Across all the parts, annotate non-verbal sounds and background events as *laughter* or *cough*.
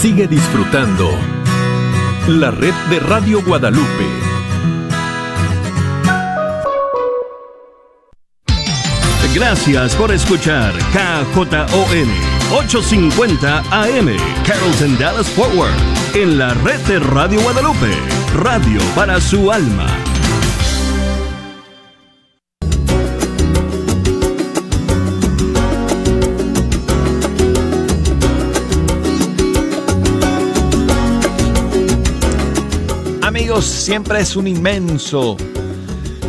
Sigue disfrutando la red de Radio Guadalupe. Gracias por escuchar KJON 850 AM Carrollton Dallas Forward en la red de Radio Guadalupe, radio para su alma. Siempre es un inmenso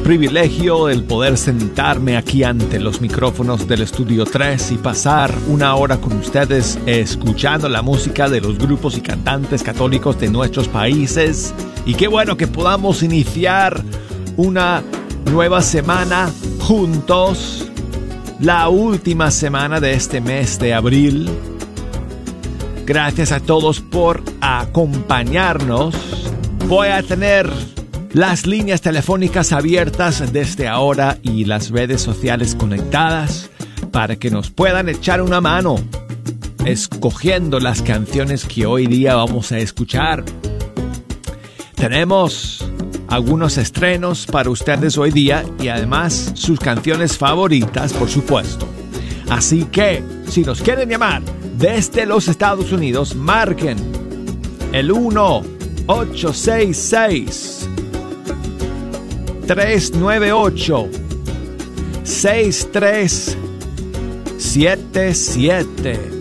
privilegio el poder sentarme aquí ante los micrófonos del Estudio 3 y pasar una hora con ustedes escuchando la música de los grupos y cantantes católicos de nuestros países. Y qué bueno que podamos iniciar una nueva semana juntos, la última semana de este mes de abril. Gracias a todos por acompañarnos. Voy a tener las líneas telefónicas abiertas desde ahora y las redes sociales conectadas para que nos puedan echar una mano escogiendo las canciones que hoy día vamos a escuchar. Tenemos algunos estrenos para ustedes hoy día y además sus canciones favoritas, por supuesto. Así que, si nos quieren llamar desde los Estados Unidos, marquen el 1 866 398 6377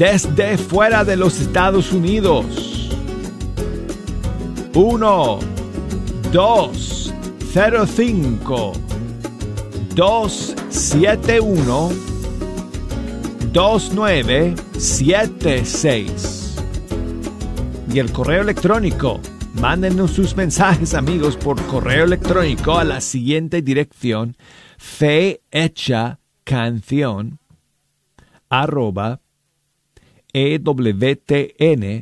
desde fuera de los Estados Unidos. 1 2 0 5 271 2976 y el correo electrónico Mándenos sus mensajes, amigos, por correo electrónico a la siguiente dirección: fe canción arroba ewtn.com.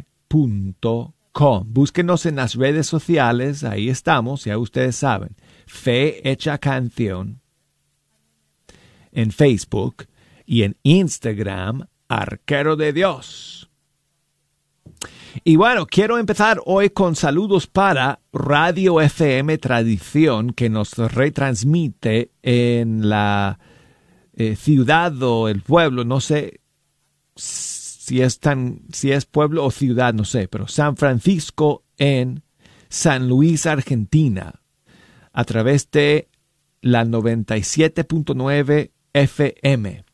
Búsquenos en las redes sociales, ahí estamos, ya ustedes saben. Fe canción en Facebook y en Instagram, Arquero de Dios. Y bueno, quiero empezar hoy con saludos para Radio FM Tradición, que nos retransmite en la eh, ciudad o el pueblo, no sé si es, tan, si es pueblo o ciudad, no sé, pero San Francisco en San Luis, Argentina, a través de la 97.9 FM.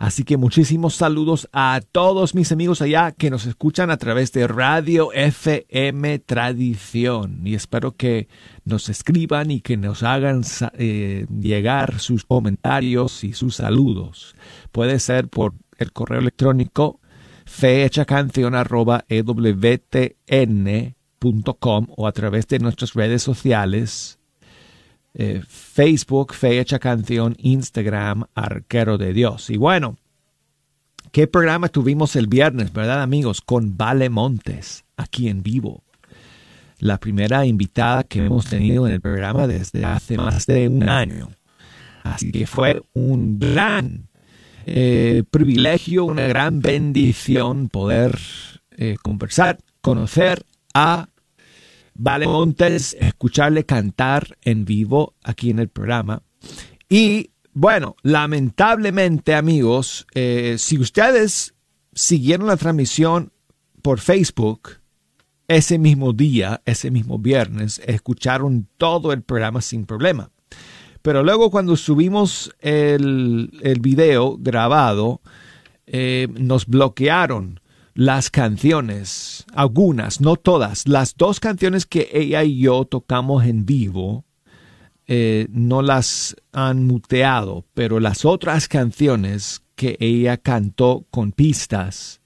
Así que muchísimos saludos a todos mis amigos allá que nos escuchan a través de Radio FM Tradición. Y espero que nos escriban y que nos hagan eh, llegar sus comentarios y sus saludos. Puede ser por el correo electrónico fehechacanción.ewtn.com o a través de nuestras redes sociales eh, Facebook, Fecha Canción, Instagram, Arquero de Dios. Y bueno, ¿qué programa tuvimos el viernes, verdad amigos? Con Vale Montes, aquí en vivo. La primera invitada que hemos tenido en el programa desde hace más de un año. Así que fue un gran eh, privilegio, una gran bendición poder eh, conversar, conocer a Vale Montes, escucharle cantar en vivo aquí en el programa. Y bueno, lamentablemente amigos, eh, si ustedes siguieron la transmisión por Facebook, ese mismo día, ese mismo viernes, escucharon todo el programa sin problema. Pero luego cuando subimos el, el video grabado, eh, nos bloquearon las canciones, algunas, no todas, las dos canciones que ella y yo tocamos en vivo, eh, no las han muteado, pero las otras canciones que ella cantó con pistas,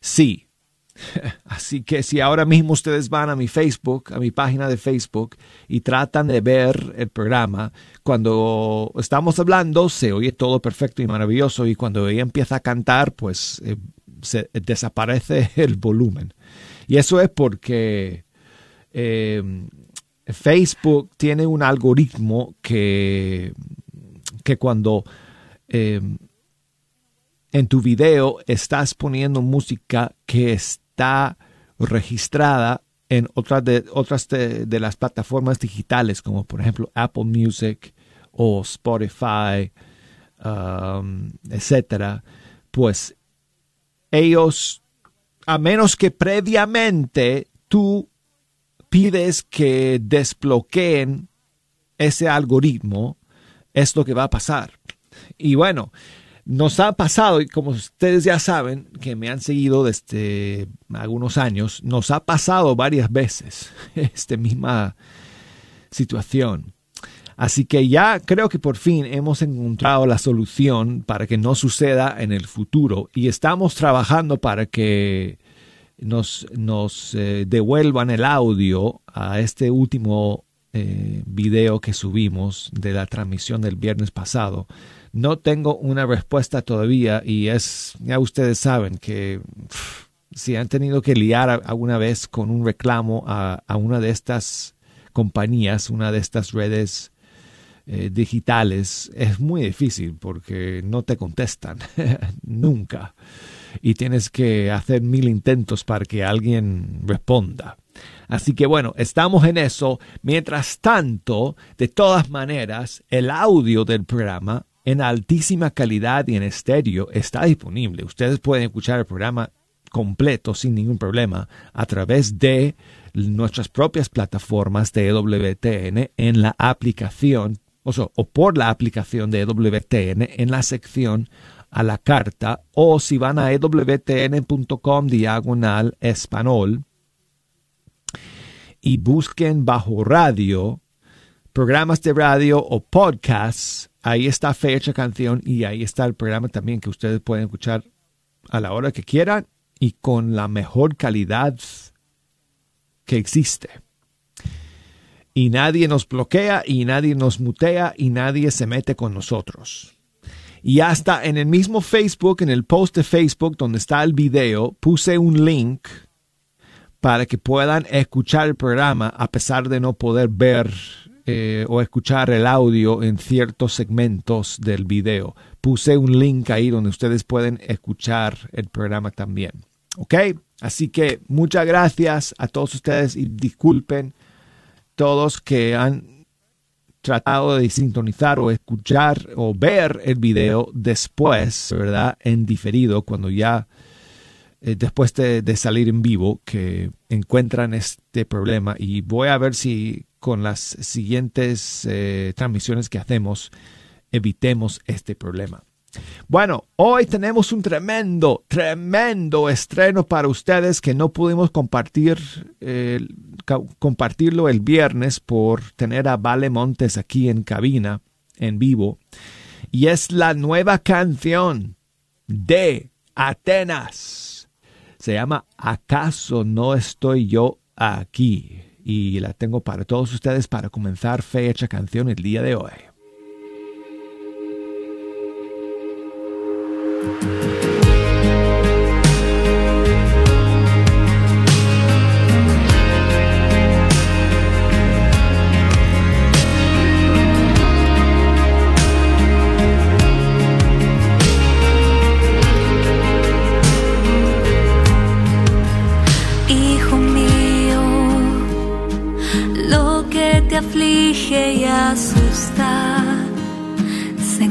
sí. *laughs* Así que si ahora mismo ustedes van a mi Facebook, a mi página de Facebook, y tratan de ver el programa, cuando estamos hablando se oye todo perfecto y maravilloso, y cuando ella empieza a cantar, pues eh, desaparece *laughs* el volumen. Y eso es porque eh, Facebook tiene un algoritmo que, que cuando eh, en tu video estás poniendo música que está registrada en otras de, otras de, las plataformas digitales, como por ejemplo Apple Music o Spotify, um, etcétera, pues ellos, a menos que previamente tú pides que desbloqueen ese algoritmo, es lo que va a pasar. Y bueno, nos ha pasado, y como ustedes ya saben, que me han seguido desde algunos años, nos ha pasado varias veces *laughs* esta misma situación. Así que ya creo que por fin hemos encontrado la solución para que no suceda en el futuro. Y estamos trabajando para que nos, eh, devuelvan el audio a este último eh, video que subimos de la transmisión del viernes pasado. No tengo una respuesta todavía y es, ya ustedes saben que si han tenido que liar alguna vez con un reclamo a, una de estas compañías, una de estas redes eh, digitales, es muy difícil porque no te contestan *laughs* nunca y tienes que hacer mil intentos para que alguien responda. Así que bueno, estamos en eso. Mientras tanto, de todas maneras, el audio del programa en altísima calidad y en estéreo está disponible. Ustedes pueden escuchar el programa completo sin ningún problema a través de nuestras propias plataformas de WTN en la aplicación o, por la aplicación de WTN en la sección a la carta o si van a ewtn.com diagonal español y busquen bajo radio programas de radio o podcasts, ahí está fecha canción y ahí está el programa también que ustedes pueden escuchar a la hora que quieran y con la mejor calidad que existe. Y nadie nos bloquea y nadie nos mutea y nadie se mete con nosotros. Y hasta en el mismo Facebook, en el post de Facebook donde está el video, puse un link para que puedan escuchar el programa a pesar de no poder ver eh, o escuchar el audio en ciertos segmentos del video. Puse un link ahí donde ustedes pueden escuchar el programa también. ¿Ok? Así que muchas gracias a todos ustedes y disculpen todos que han tratado de sintonizar o escuchar o ver el video después, ¿verdad? En diferido, cuando ya eh, después de, salir en vivo, que encuentran este problema. Y voy a ver si con las siguientes eh, transmisiones que hacemos evitemos este problema. Bueno, hoy tenemos un tremendo, tremendo estreno para ustedes que no pudimos compartir, compartirlo el viernes por tener a Vale Montes aquí en cabina, en vivo. Y es la nueva canción de Atenas. Se llama ¿Acaso no estoy yo aquí? y la tengo para todos ustedes para comenzar fecha canción el día de hoy. Y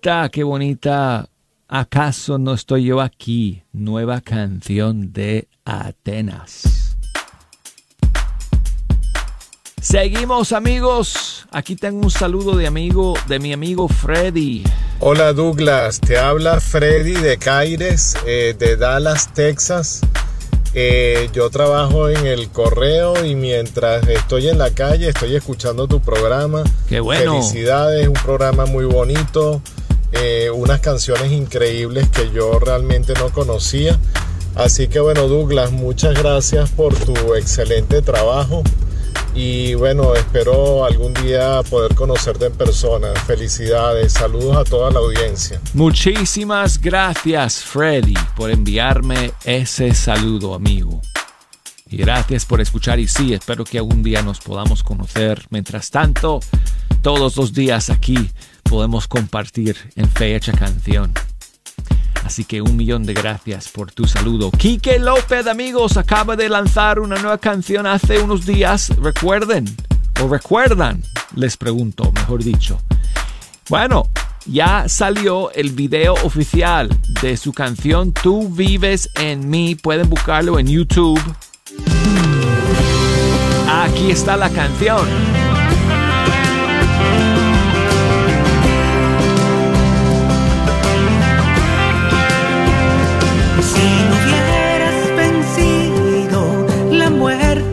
bonita, qué bonita. ¿Acaso no estoy yo aquí? Nueva canción de Atenas. Seguimos amigos. Aquí tengo un saludo de amigo de mi amigo Freddy. Hola Douglas, te habla Freddy de Caires, eh, de Dallas, Texas. Eh, yo trabajo en el correo y mientras estoy en la calle estoy escuchando tu programa. Qué bueno. Felicidades, un programa muy bonito, eh, unas canciones increíbles que yo realmente no conocía. Así que bueno Douglas, muchas gracias por tu excelente trabajo y bueno, espero algún día poder conocerte en persona. Felicidades, saludos a toda la audiencia. Muchísimas gracias Freddy por enviarme ese saludo amigo. Y gracias por escuchar y sí, espero que algún día nos podamos conocer. Mientras tanto, todos los días aquí podemos compartir en Fecha Canción. Así que un millón de gracias por tu saludo. Quique López, amigos, acaba de lanzar una nueva canción hace unos días. ¿Recuerden? ¿O recuerdan? Les pregunto, mejor dicho. Bueno, ya salió el video oficial de su canción Tú vives en mí. Pueden buscarlo en YouTube. Aquí está la canción.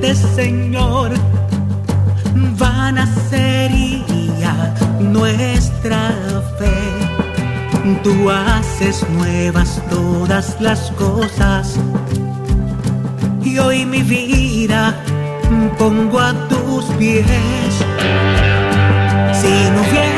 Muerte, Señor, vana sería nuestra fe. Tú haces nuevas todas las cosas y hoy mi vida pongo a tus pies. Si no hubieras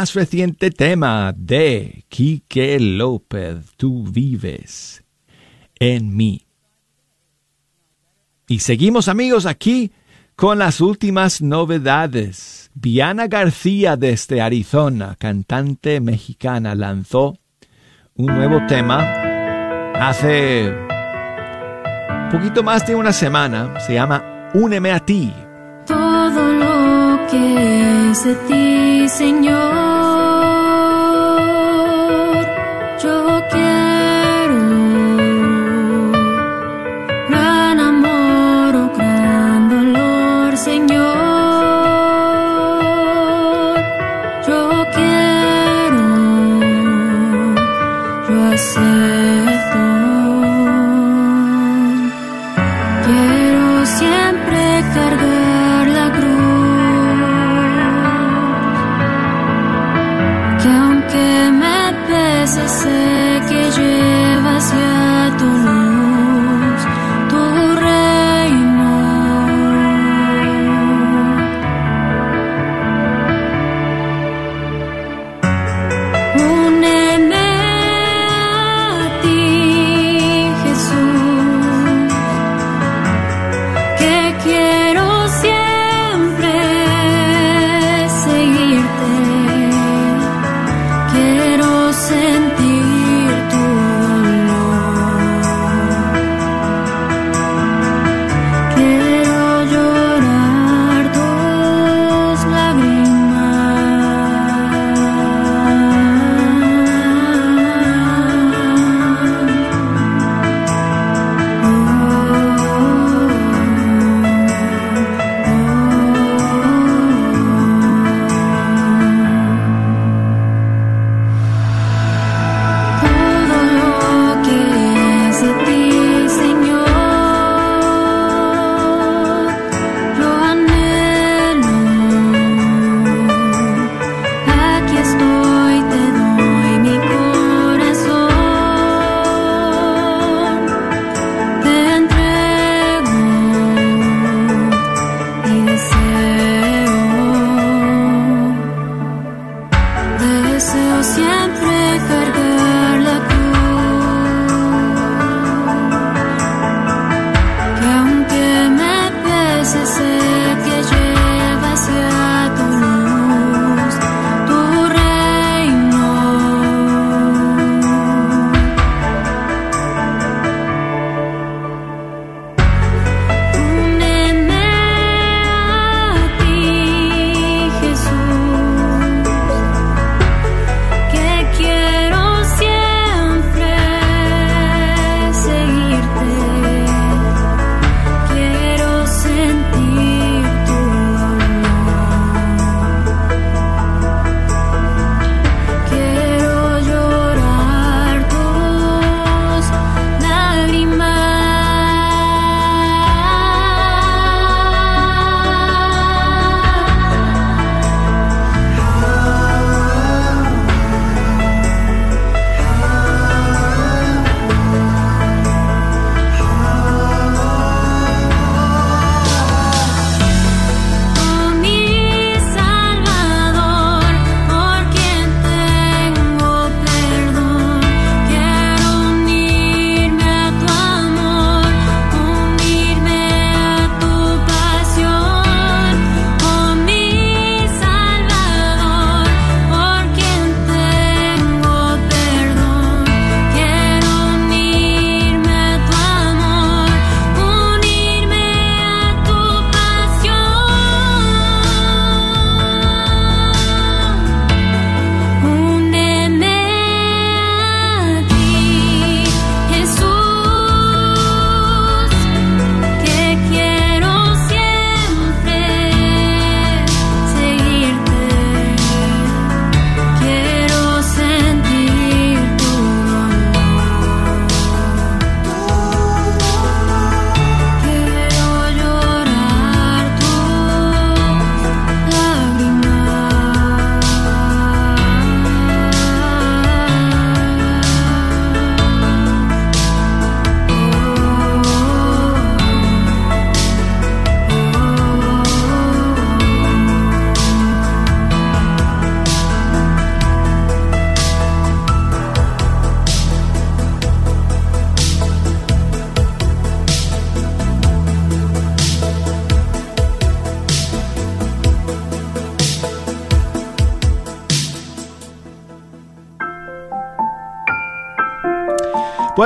más reciente tema de Quique López, Tú vives en mí. Y seguimos amigos aquí con las últimas novedades. Viana García desde Arizona, cantante mexicana, lanzó un nuevo tema hace poquito más de una semana. Se llama Úneme a ti. todo lo que es de ti, Señor.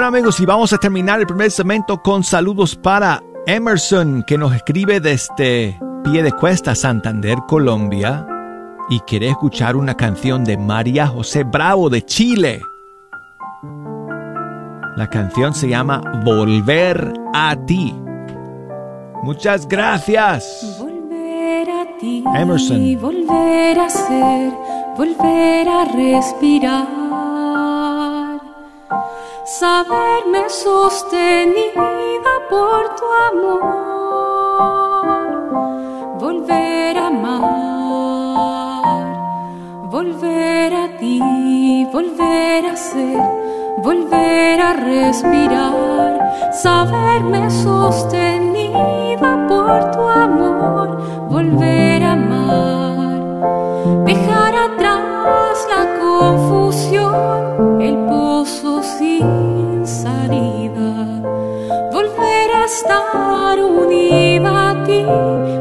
Bueno amigos, y vamos a terminar el primer segmento con saludos para Emerson, que nos escribe desde Pie de Cuesta, Santander, Colombia, y quiere escuchar una canción de María José Bravo de Chile. La canción se llama Volver a ti. Muchas gracias. Volver a ti, Emerson. volver a ser, volver a respirar, saberme sostenida por tu amor, volver a amar, volver a ti, volver a ser, volver a respirar, saberme sostenida por tu amor, volver a amar, dejar atrás la confusión, el pozo salida, volver a estar unida a ti,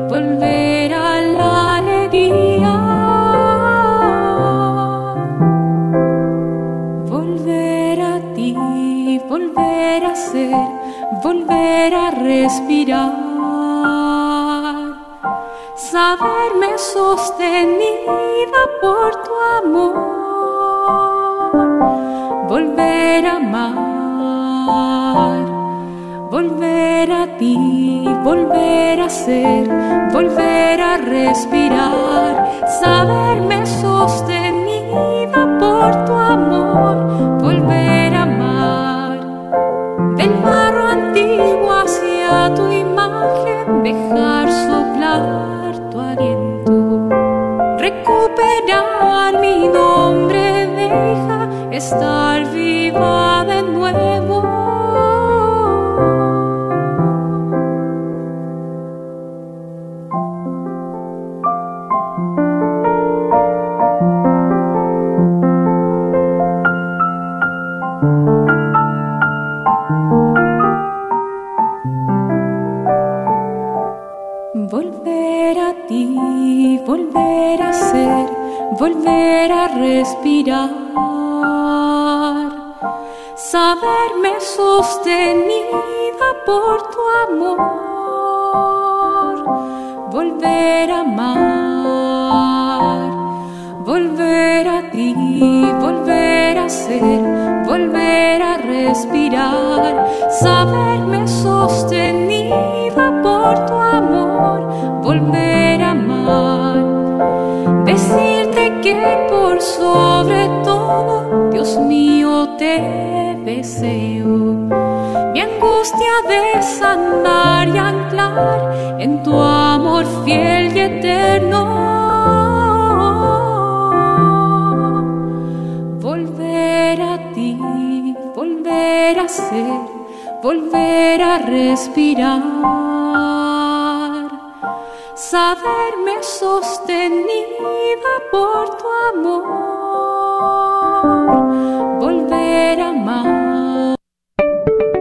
volver a la alegría. Volver a ti, volver a ser, volver a respirar, saberme sostenida por tu amor, volver a amar, volver a ti, volver a ser, volver a respirar, saberme sostenida por tu amor, volver a amar. Del barro antiguo hacia tu imagen, dejar soplar tu aliento. Recuperar mi nombre, deja estar viva volver a respirar, saberme sostenida por tu amor, volver a amar, volver a ti, volver a ser, volver a respirar, saberme sostenida por tu amor, deseo. Mi angustia de sanar y anclar en tu amor fiel y eterno. Volver a ti, volver a ser, volver a respirar, saberme sostenida por tu amor, volver a amar.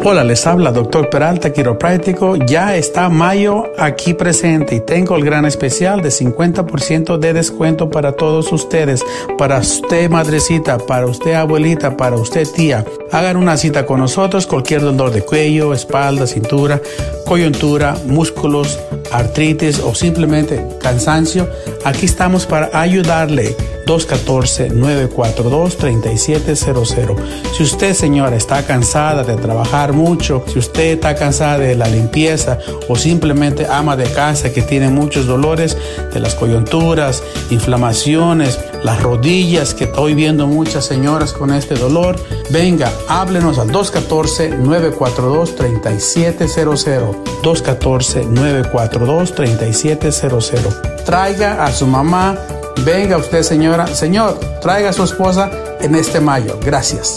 Hola, les habla Dr. Peralta Quiropráctico. Ya está mayo aquí presente y tengo el gran especial de 50% de descuento para todos ustedes. Para usted madrecita, para usted abuelita, para usted tía. Hagan una cita con nosotros, cualquier dolor de cuello, espalda, cintura, coyuntura, músculos, artritis o simplemente cansancio. Aquí estamos para ayudarle. 214-942-3700. Si usted, señora, está cansada de trabajar mucho, si usted está cansada de la limpieza o simplemente ama de casa que tiene muchos dolores de las coyunturas, inflamaciones, las rodillas, que estoy viendo muchas señoras con este dolor, venga, háblenos al 214-942-3700. 214-942-3700. Traiga a su mamá Venga usted, señora. Señor, traiga a su esposa en este mayo. Gracias.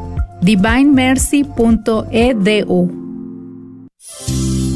divinemercy.edu.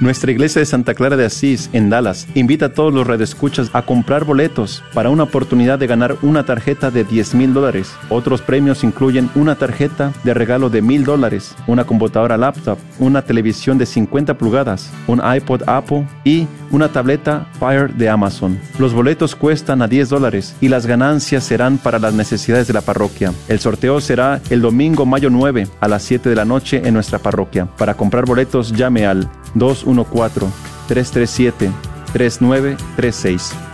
Nuestra iglesia de Santa Clara de Asís, en Dallas, invita a todos los redescuchas a comprar boletos para una oportunidad de ganar una tarjeta de 10 mil dólares. Otros premios incluyen una tarjeta de regalo de mil dólares, una computadora laptop, una televisión de 50 pulgadas, un iPod Apple y una tableta Fire de Amazon. Los boletos cuestan a 10 dólares y las ganancias serán para las necesidades de la parroquia. El sorteo será el domingo mayo 9 a las 7 de la noche en nuestra parroquia. Para comprar boletos llame al 214-337-3936.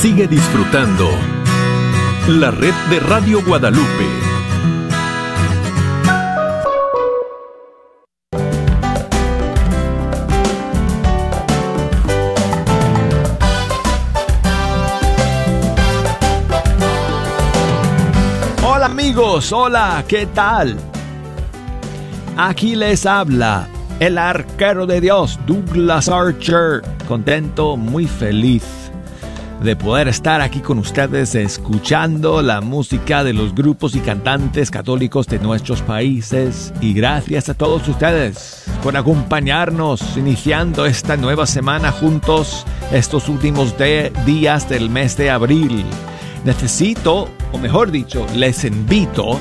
Sigue disfrutando la red de Radio Guadalupe. Hola amigos, hola, ¿qué tal? Aquí les habla el arquero de Dios, Douglas Archer, contento, muy feliz de poder estar aquí con ustedes escuchando la música de los grupos y cantantes católicos de nuestros países y gracias a todos ustedes por acompañarnos iniciando esta nueva semana juntos estos últimos días del mes de abril. Necesito, o mejor dicho, les invito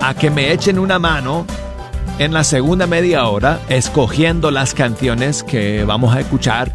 a que me echen una mano en la segunda media hora escogiendo las canciones que vamos a escuchar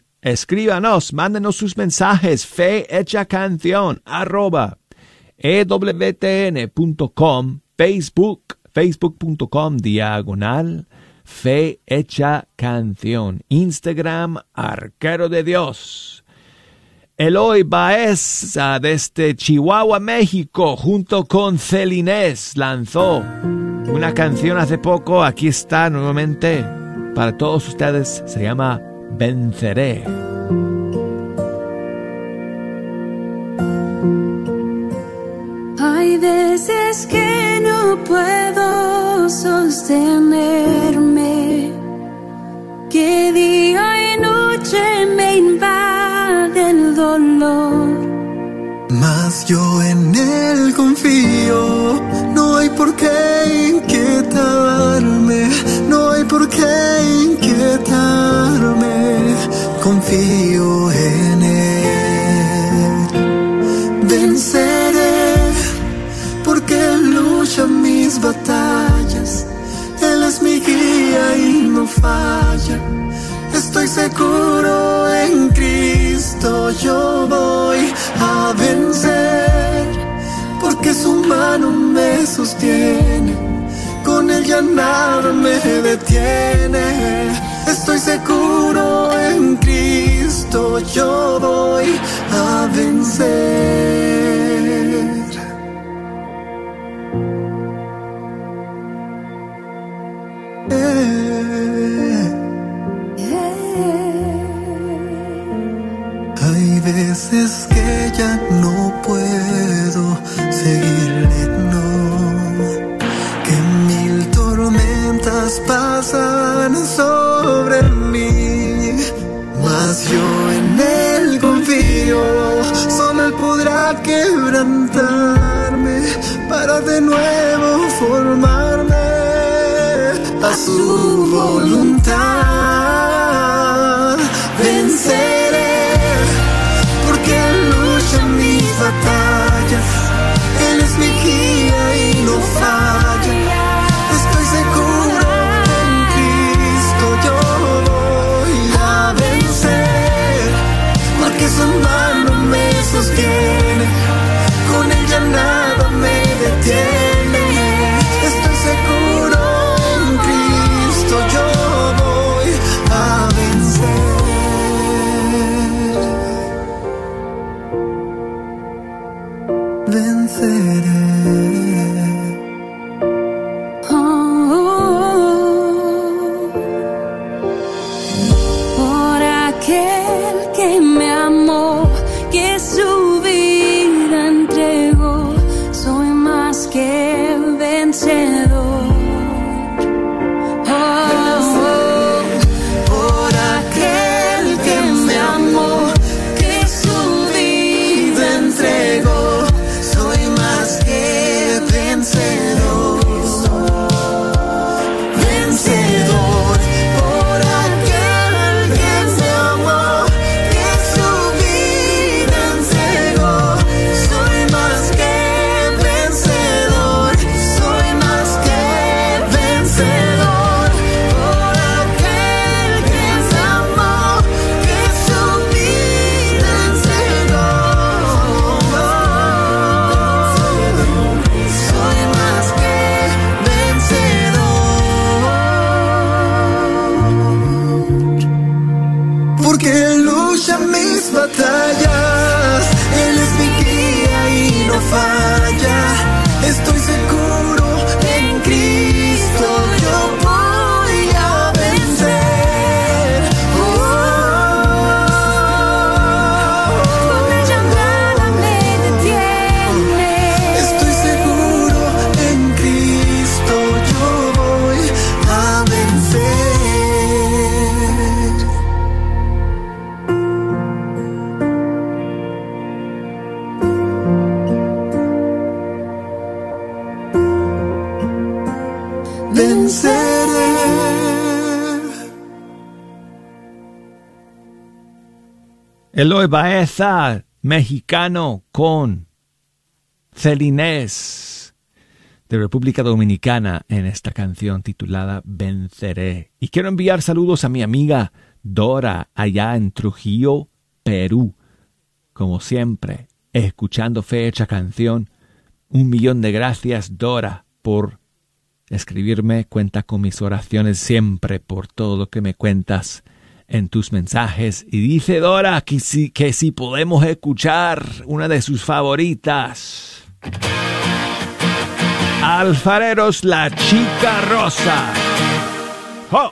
Escríbanos, mándenos sus mensajes, fe hecha canción, arroba ewtn.com, Facebook, facebook.com, diagonal, fe hecha canción, Instagram, arquero de Dios. Eloy Baez desde Chihuahua, México, junto con Celinés, lanzó una canción hace poco, aquí está nuevamente para todos ustedes, se llama venceré. Hay veces que no puedo sostenerme, que día y noche me invade el dolor. Mas yo en él confío, no hay por qué inquietarme, no hay por qué inquietarme, confío en él. Venceré, porque él lucha mis batallas, él es mi guía y no falla. Estoy seguro en Cristo, yo voy a vencer, porque su mano me sostiene, con ella nada me detiene. Estoy seguro en Cristo, Cristo yo voy a vencer. Hay veces que ya no puedo seguirle, no, que mil tormentas pasan sobre mí. Mas yo para de nuevo formarme a su voluntad. Venceré porque Él lucha mis batallas. Él es mi guía y no falla. Estoy sostiene. Con ella nada me detiene. Porque Él lucha mis batallas, Él es mi guía y no falla. Eloy Baeza, mexicano, con Celinés de República Dominicana en esta canción titulada Venceré. Y quiero enviar saludos a mi amiga Dora allá en Trujillo, Perú. Como siempre, escuchando fecha canción. Un millón de gracias, Dora, por escribirme. Cuenta con mis oraciones siempre por todo lo que me cuentas en tus mensajes. Y dice Dora que si, que si podemos escuchar una de sus favoritas. Alfareros La Chica Rosa. ¡Oh!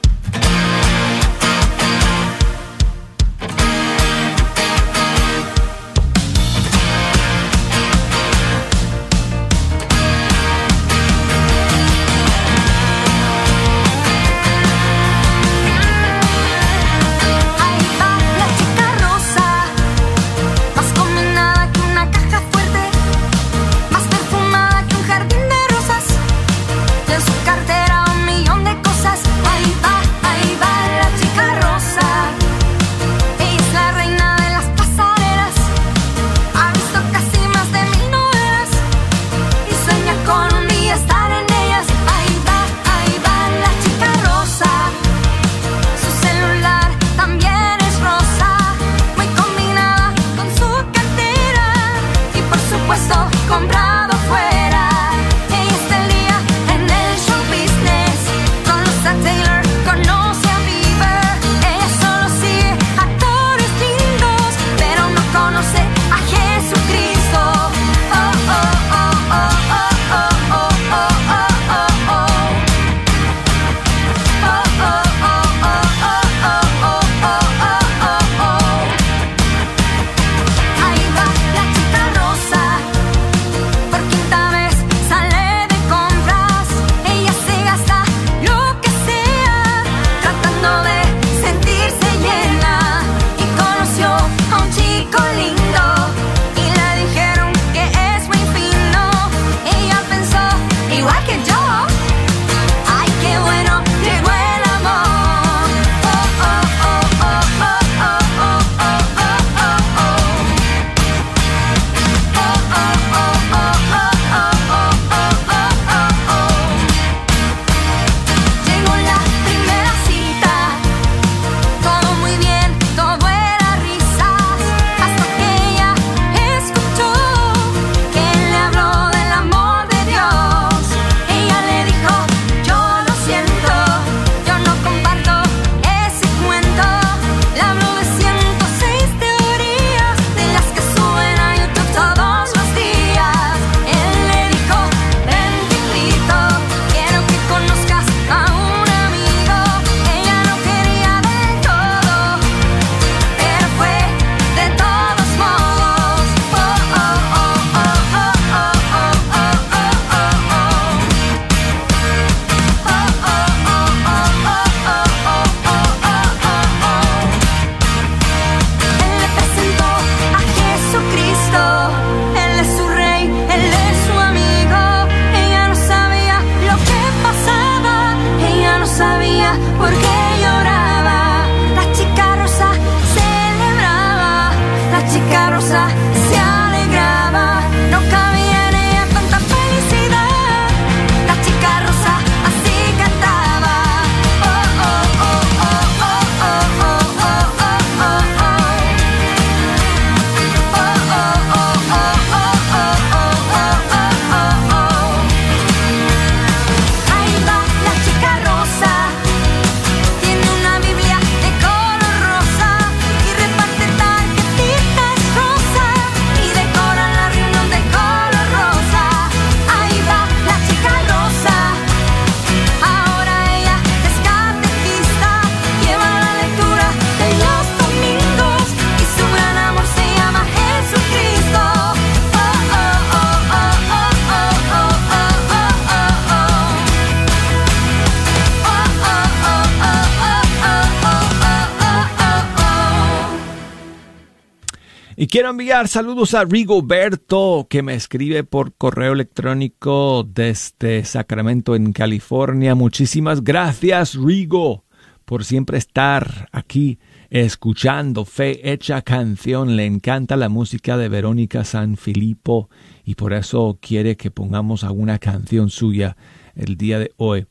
Quiero enviar saludos a Rigoberto, que me escribe por correo electrónico desde Sacramento, en California. Muchísimas gracias, Rigo, por siempre estar aquí escuchando Fe Hecha Canción. Le encanta la música de Verónica Sanfilippo y por eso quiere que pongamos alguna canción suya el día de hoy.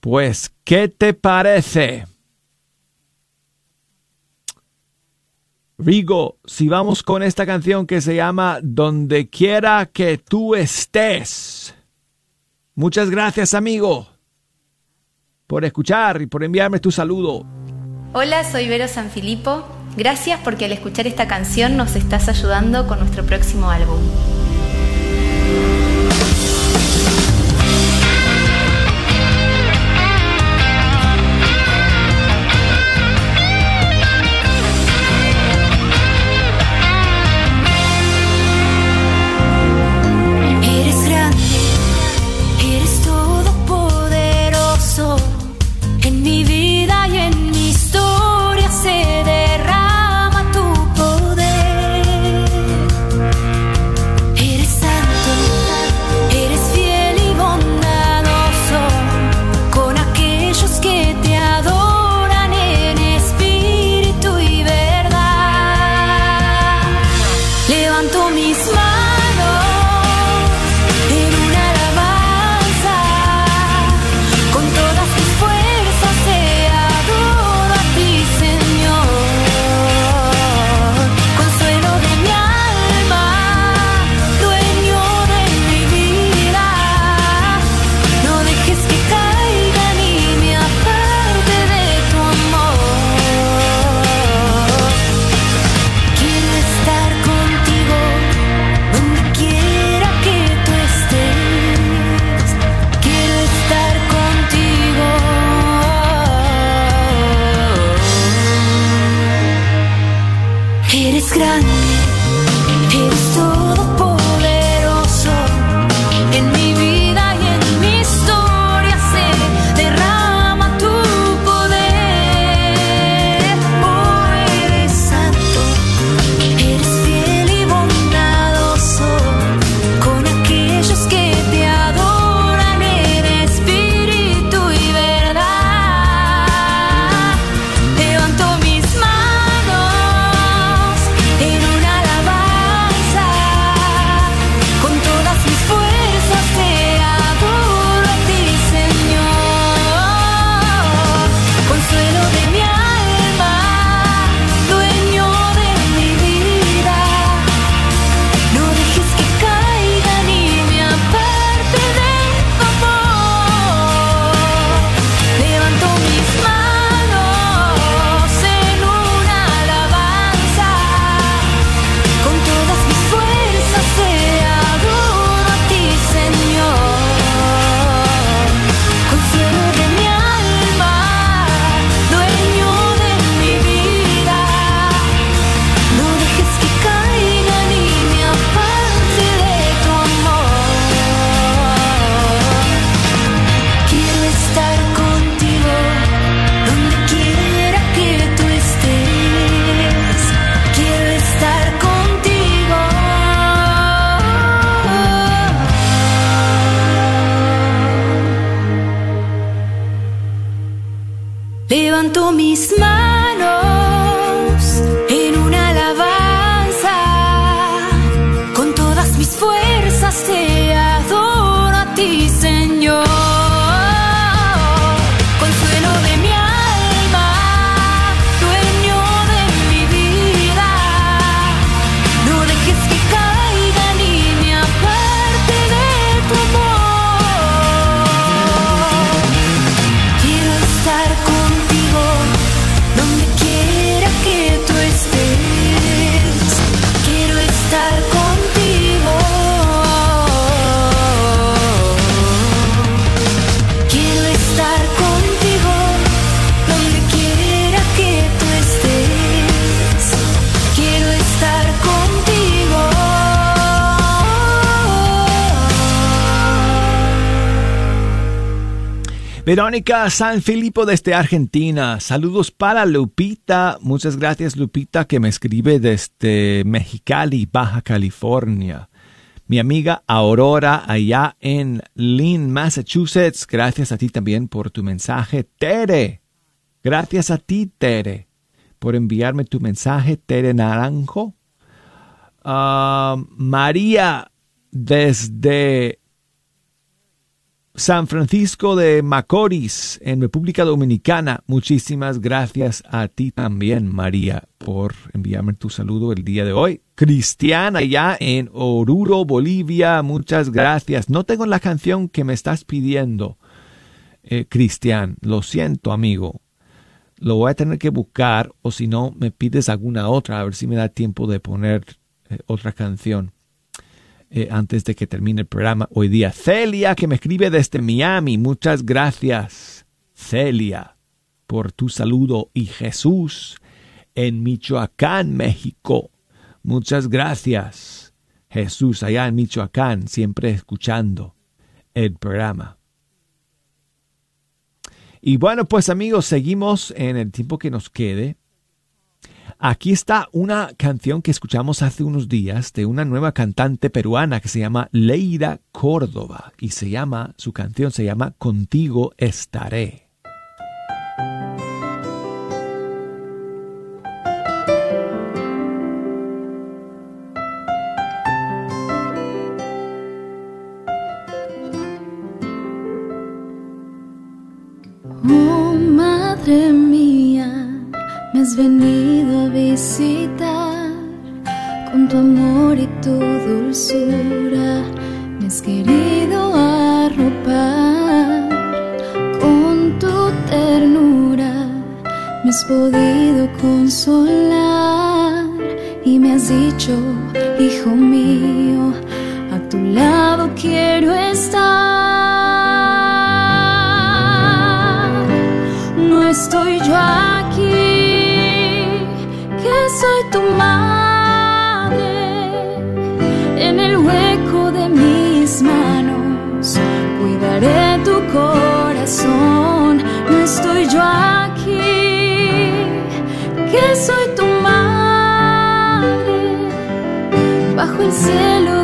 Pues, ¿qué te parece? Rigo, si vamos con esta canción que se llama Donde quiera que tú estés. Muchas gracias, amigo, por escuchar y por enviarme tu saludo. Hola, soy Vero Sanfilippo. Gracias porque al escuchar esta canción nos estás ayudando con nuestro próximo álbum. Quanto me Verónica San Filipo desde Argentina. Saludos para Lupita. Muchas gracias Lupita que me escribe desde Mexicali, Baja California. Mi amiga Aurora allá en Lynn, Massachusetts. Gracias a ti también por tu mensaje. Tere. Gracias a ti, Tere, por enviarme tu mensaje, Tere Naranjo. Ah, María desde San Francisco de Macorís, en República Dominicana. Muchísimas gracias a ti también, María, por enviarme tu saludo el día de hoy. Cristiana, allá en Oruro, Bolivia. Muchas gracias. No tengo la canción que me estás pidiendo, eh, Cristian. Lo siento, amigo. Lo voy a tener que buscar o si no, me pides alguna otra, a ver si me da tiempo de poner eh, otra canción eh, antes de que termine el programa hoy día. Celia, que me escribe desde Miami. Muchas gracias, Celia, por tu saludo. Y Jesús, en Michoacán, México. Muchas gracias, Jesús, allá en Michoacán, siempre escuchando el programa. Y bueno, pues amigos, seguimos en el tiempo que nos quede. Aquí está una canción que escuchamos hace unos días de una nueva cantante peruana que se llama Leida Córdoba y se llama, su canción se llama Contigo estaré. Has venido a visitar con tu amor y tu dulzura. Me has querido arropar con tu ternura. Me has podido consolar y me has dicho, hijo mío, a tu lado quiero estar. Soy tu madre, bajo el cielo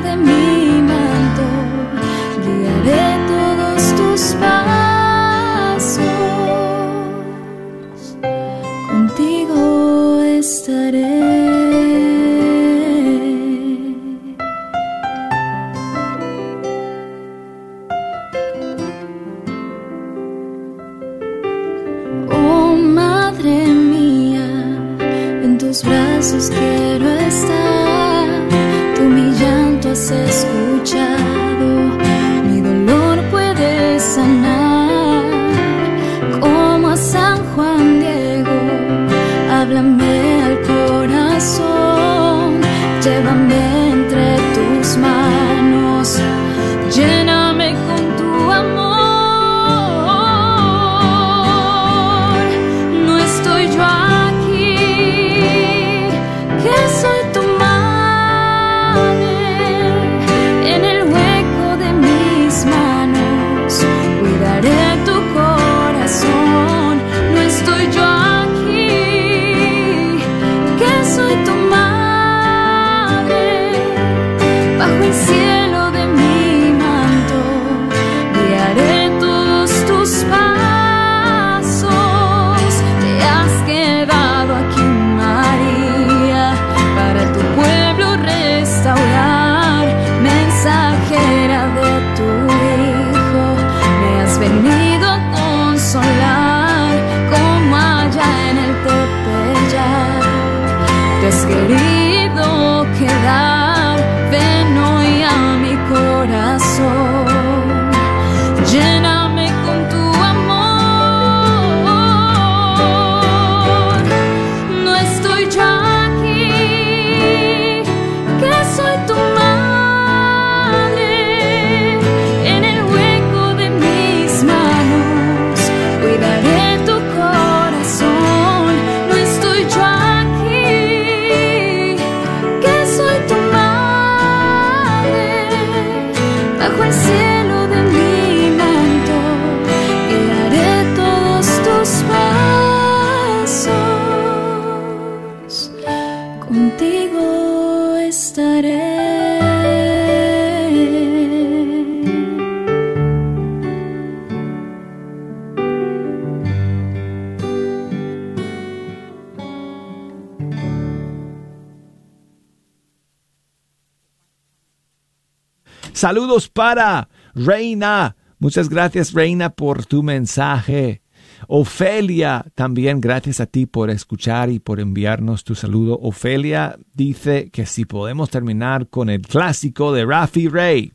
Saludos para Reina. Muchas gracias, Reina, por tu mensaje. Ofelia, también gracias a ti por escuchar y por enviarnos tu saludo. Ofelia dice que si podemos terminar con el clásico de Rafi Rey.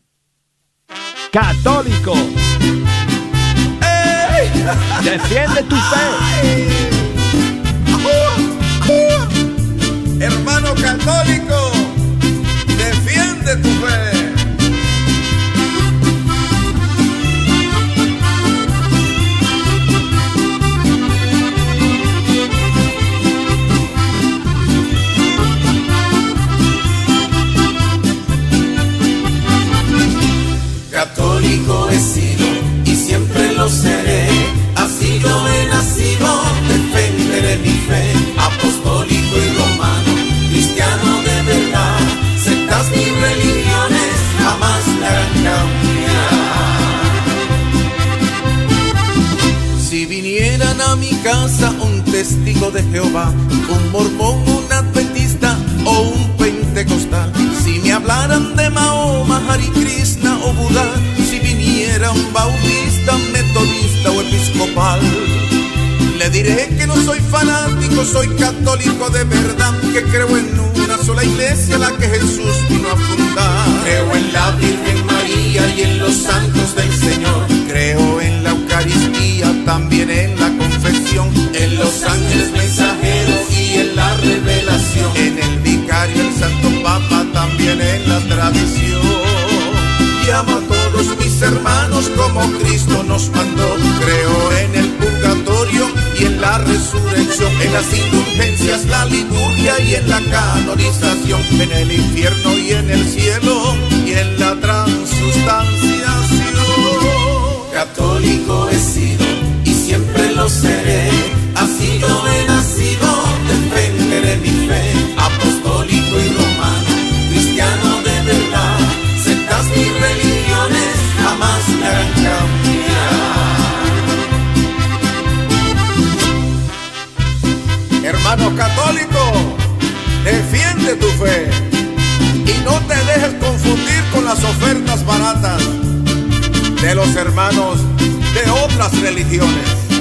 Católico. Defiende tu fe. Hermano católico, defiende tu fe. Casa un testigo de Jehová, un mormón, un adventista o un pentecostal, si me hablaran de Mahoma, Hare Krishna o Buda, si viniera un bautista, metodista o episcopal, le diré que no soy fanático, soy católico de verdad, que creo en una sola iglesia, la que Jesús vino a fundar. Creo en la Virgen María y en los santos del Señor. Creo en la Eucaristía, también en la confesión, En los ángeles mensajeros y en la revelación. en el vicario, el santo papa, también en la tradición. Y amo a todos mis hermanos como Cristo nos mandó. Creo en el purgatorio y en la resurrección, en las indulgencias, la liturgia y en la canonización, en el infierno y en el cielo y en la transustanciación. Católico he sido lo seré. Así yo he nacido, defenderé mi fe. Apostólico y romano, cristiano de verdad. Sectas ni religiones jamás me harán cambiar. Hermano católico, defiende tu fe y no te dejes confundir con las ofertas baratas de los hermanos de otras religiones.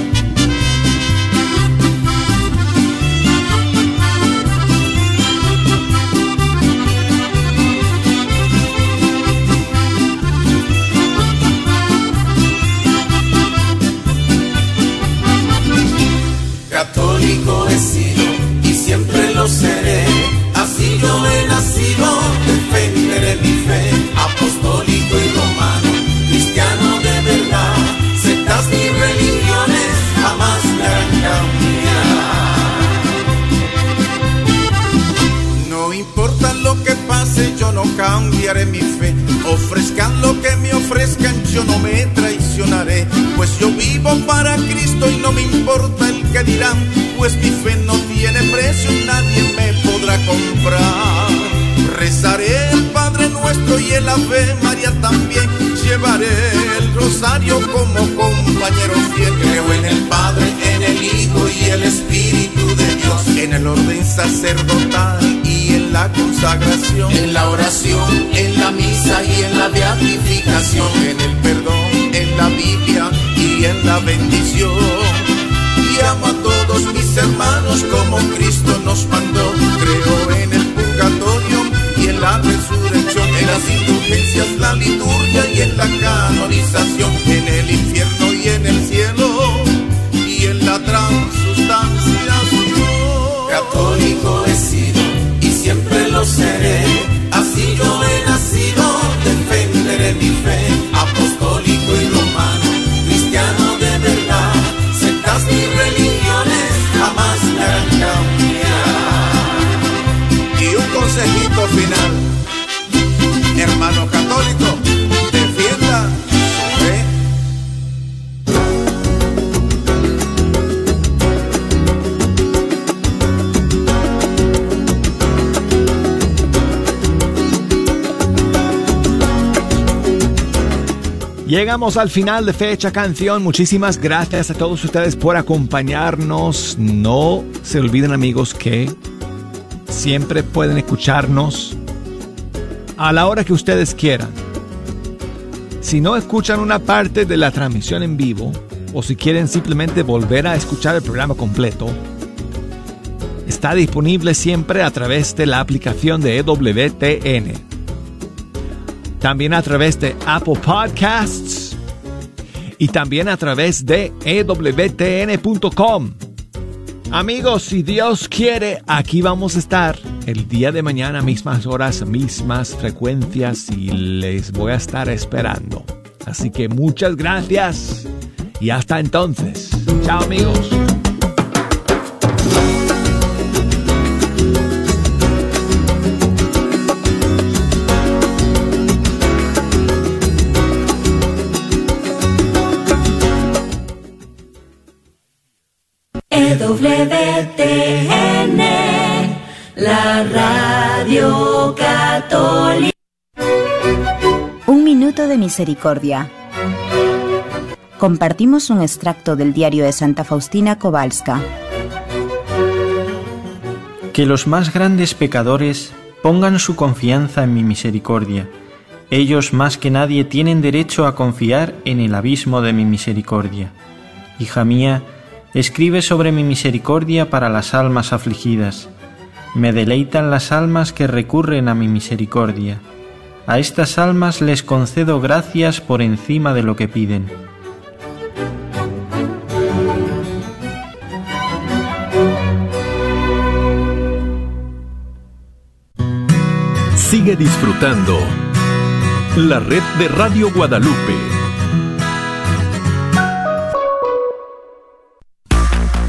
Católico he rosario como compañero fiel. Creo en el Padre, en el Hijo y el Espíritu de Dios. En el orden sacerdotal y en la consagración. En la oración, en la misa y en la beatificación. en el perdón, en la Biblia y en la bendición. Y amo a todos mis hermanos como Cristo nos mandó. Creo en el purgatorio y en la resurrección, en las indulgencias, la liturgia y en la canonización, en el infierno y en el cielo y en la transustanciación. Católico hermano católico, defienda fe. Llegamos al final de Fecha Canción. Muchísimas gracias a todos ustedes por acompañarnos. No se olviden amigos que siempre pueden escucharnos a la hora que ustedes quieran. Si no escuchan una parte de la transmisión en vivo, o si quieren simplemente volver a escuchar el programa completo, está disponible siempre a través de la aplicación de EWTN. También a través de Apple Podcasts y también a través de EWTN.com. Amigos, si Dios quiere, aquí vamos a estar el día de mañana, mismas horas, mismas frecuencias y les voy a estar esperando. Así que muchas gracias y hasta entonces. Chao amigos. EWTN, la radio católica. Un minuto de misericordia. Compartimos un extracto del diario de Santa Faustina Kowalska. Que los más grandes pecadores pongan su confianza en mi misericordia. Ellos más que nadie tienen derecho a confiar en el abismo de mi misericordia. Hija mía, escribe sobre mi misericordia para las almas afligidas. Me deleitan las almas que recurren a mi misericordia. A estas almas les concedo gracias por encima de lo que piden. Sigue disfrutando la red de Radio Guadalupe.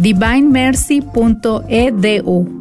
divinemercy.edu.